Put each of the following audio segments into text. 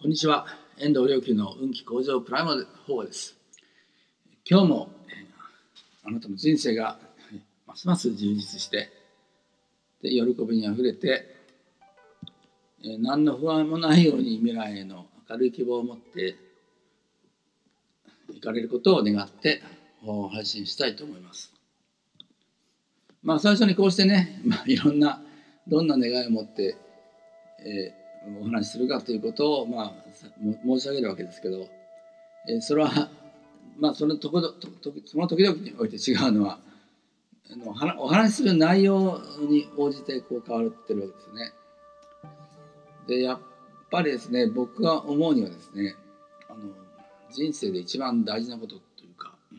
こんにちは。遠藤良久の運気向上プライム法です。今日も、あなたの人生がますます充実して、で喜びにあふれて、何の不安もないように未来への明るい希望を持っていかれることを願って配信したいと思います。まあ最初にこうしてね、まあ、いろんなどんな願いを持って、えーお話しするかということを、まあ、申し上げるわけですけど、えー、それは、まあ、そのとこどその時々において違うのはあのお話しする内容に応じてこう変わってるわけですね。でやっぱりですね僕が思うにはですねあの人生で一番大事なことというか、う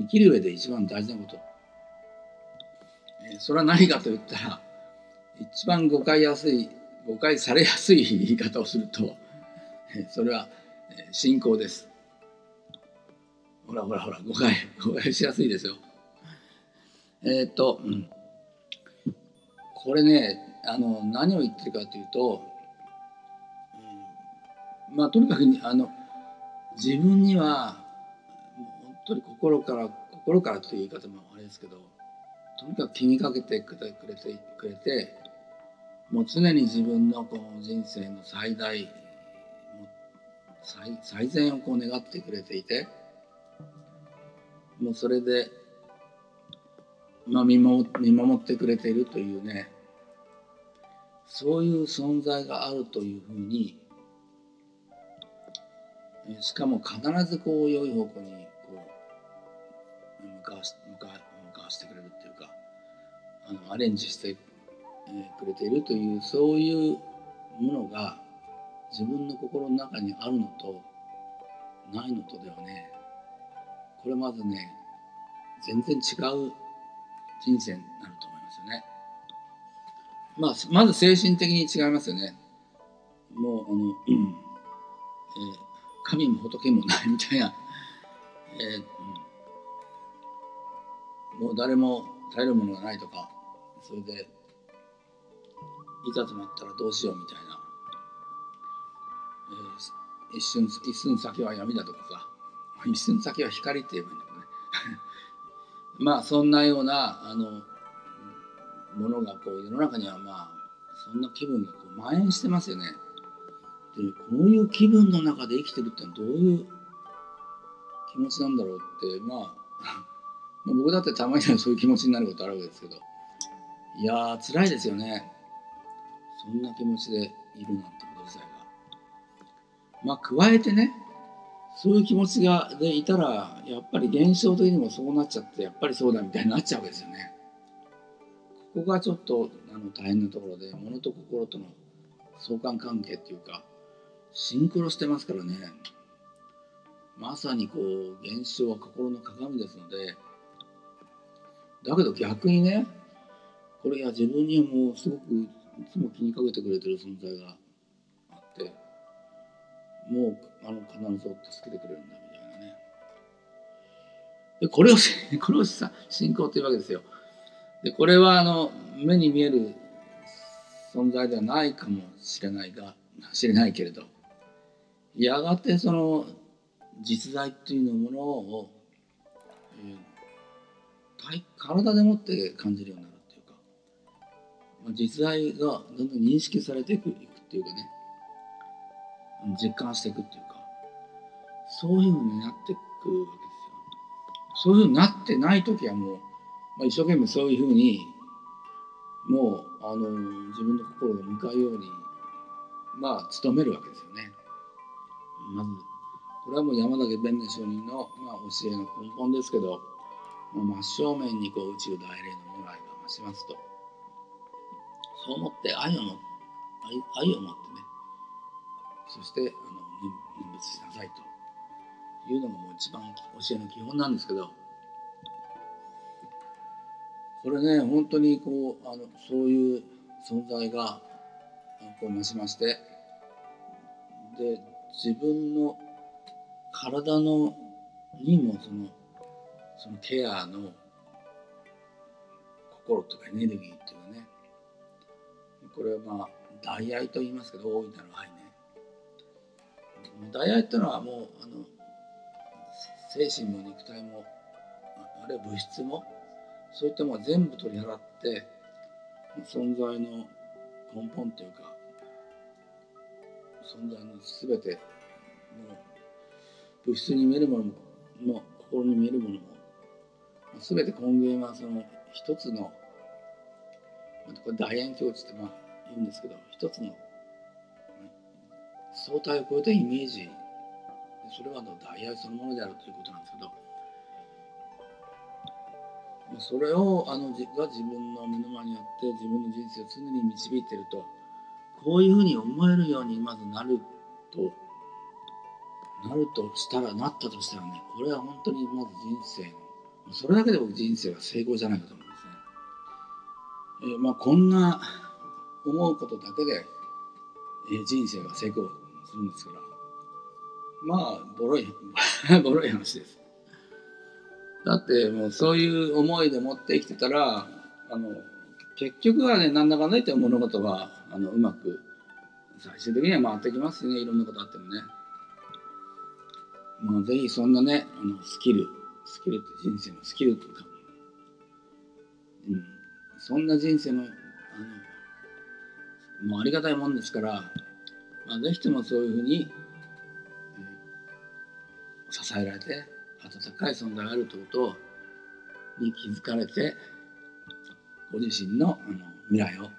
ん、生きる上で一番大事なこと、えー、それは何かといったら一番誤解やすい誤解されやすい言い方をすると、それは信仰です。ほらほらほら、誤解、誤解しやすいですよ。えー、っと、これね、あの、何を言ってるかというと、まあ、とにかく、あの、自分には、本当に心から、心からという言い方もあれですけど、とにかく気にかけてくれて、くれて、もう常に自分のこの人生の最大最最善をこう願ってくれていてもうそれで、まあ、見守見守ってくれているというねそういう存在があるというふうにしかも必ずこう良い方向にこう向かわ向か向かわしてくれるっていうかあのアレンジしてくれているというそういうものが自分の心の中にあるのとないのとではねこれまずね全然違う人生になると思いますよね。まあ、まず精神的に違いますよね。もうあの、うんえー、神も仏もないみたいな、えー、もう誰も頼るものがないとかそれでいざとなったらどうしようみたいな、えー、一瞬一寸先は闇だとかさ一寸先は光って言えばいいんだけどね まあそんなようなあのものがこう世の中にはまあそんな気分がこう蔓延してますよね。でこういう気分の中で生きてるってのはどういう気持ちなんだろうってまあ 僕だってたまにはそういう気持ちになることあるわけですけどいやー辛いですよね。そんな気持ちでいるなんてこと自体が。まあ加えてねそういう気持ちがでいたらやっぱり現象的にもそうなっちゃってやっぱりそうだみたいになっちゃうわけですよね。ここがちょっとあの大変なところで物と心との相関関係っていうかシンクロしてますからねまさにこう現象は心の鏡ですのでだけど逆にねこれいや自分にはもうすごくいつも気にかけてくれてる存在があってもうあの必ず助けてくれるんだみたいなね。でこれを これをさ信仰というわけですよ。でこれはあの目に見える存在ではないかもしれないが知れないけれどやがてその実在っていうものを、えー、体でもって感じるようになる。実在がどんどん認識されていくっていうかね実感していくっていうかそういうふうになっていくわけですよ。そういうふうになってない時はもう、まあ、一生懸命そういうふうにもうあの自分の心が向かうようにまあ努めるわけですよね。まずこれはもう山崎弁明上人の、まあ、教えの根本ですけど、真正面にこう宇宙大霊の如来が増しますと。そう思って愛をも愛愛を持ってね。そしてあの念仏しなさいと。いうのがもう一番教えの基本なんですけど。これね本当にこうあのそういう存在がこう増しまして。で自分の体のにもそのそのケアの心とかエネルギーっていうかねこれはまあ大愛と言いますけど大いなる愛ね。大愛ってのはもうあの精神も肉体もあるいは物質もそういったもの全部取り払って存在の根本というか存在の全てもう物質に見えるものもも心に見えるものも全て根源はその一つのこれ大円境地ってまあ言うんですけど一つの相対を超えたイメージそれは大愛そのものであるということなんですけどそれをあのが自分の目の前にあって自分の人生を常に導いてるとこういうふうに思えるようにまずなるとなるとしたらなったとしたらねこれは本当にまず人生のそれだけで僕人生は成功じゃないかと思うんですね。えー、まあこんな思うことだけで、えー、人生が成功するんですからまあボロい ボロい話です。だってもうそういう思いで持って生きてたらあの結局はね何だかんだ言って物事はあのうまく最終的には回ってきますねいろんなことあってもね。もうぜひそんなねあのスキルスキルって人生のスキルとか、うん、そんな人生のあのもうありがたいもんですから、まあ、ぜひともそういうふうに、えー、支えられて温かい存在があるということに気づかれてご自身のあの未来を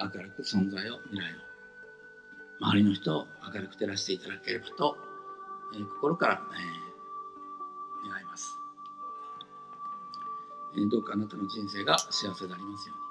明るく存在を未来を周りの人を明るく照らしていただければと、えー、心から、えー、願います、えー、どうかあなたの人生が幸せでありますように。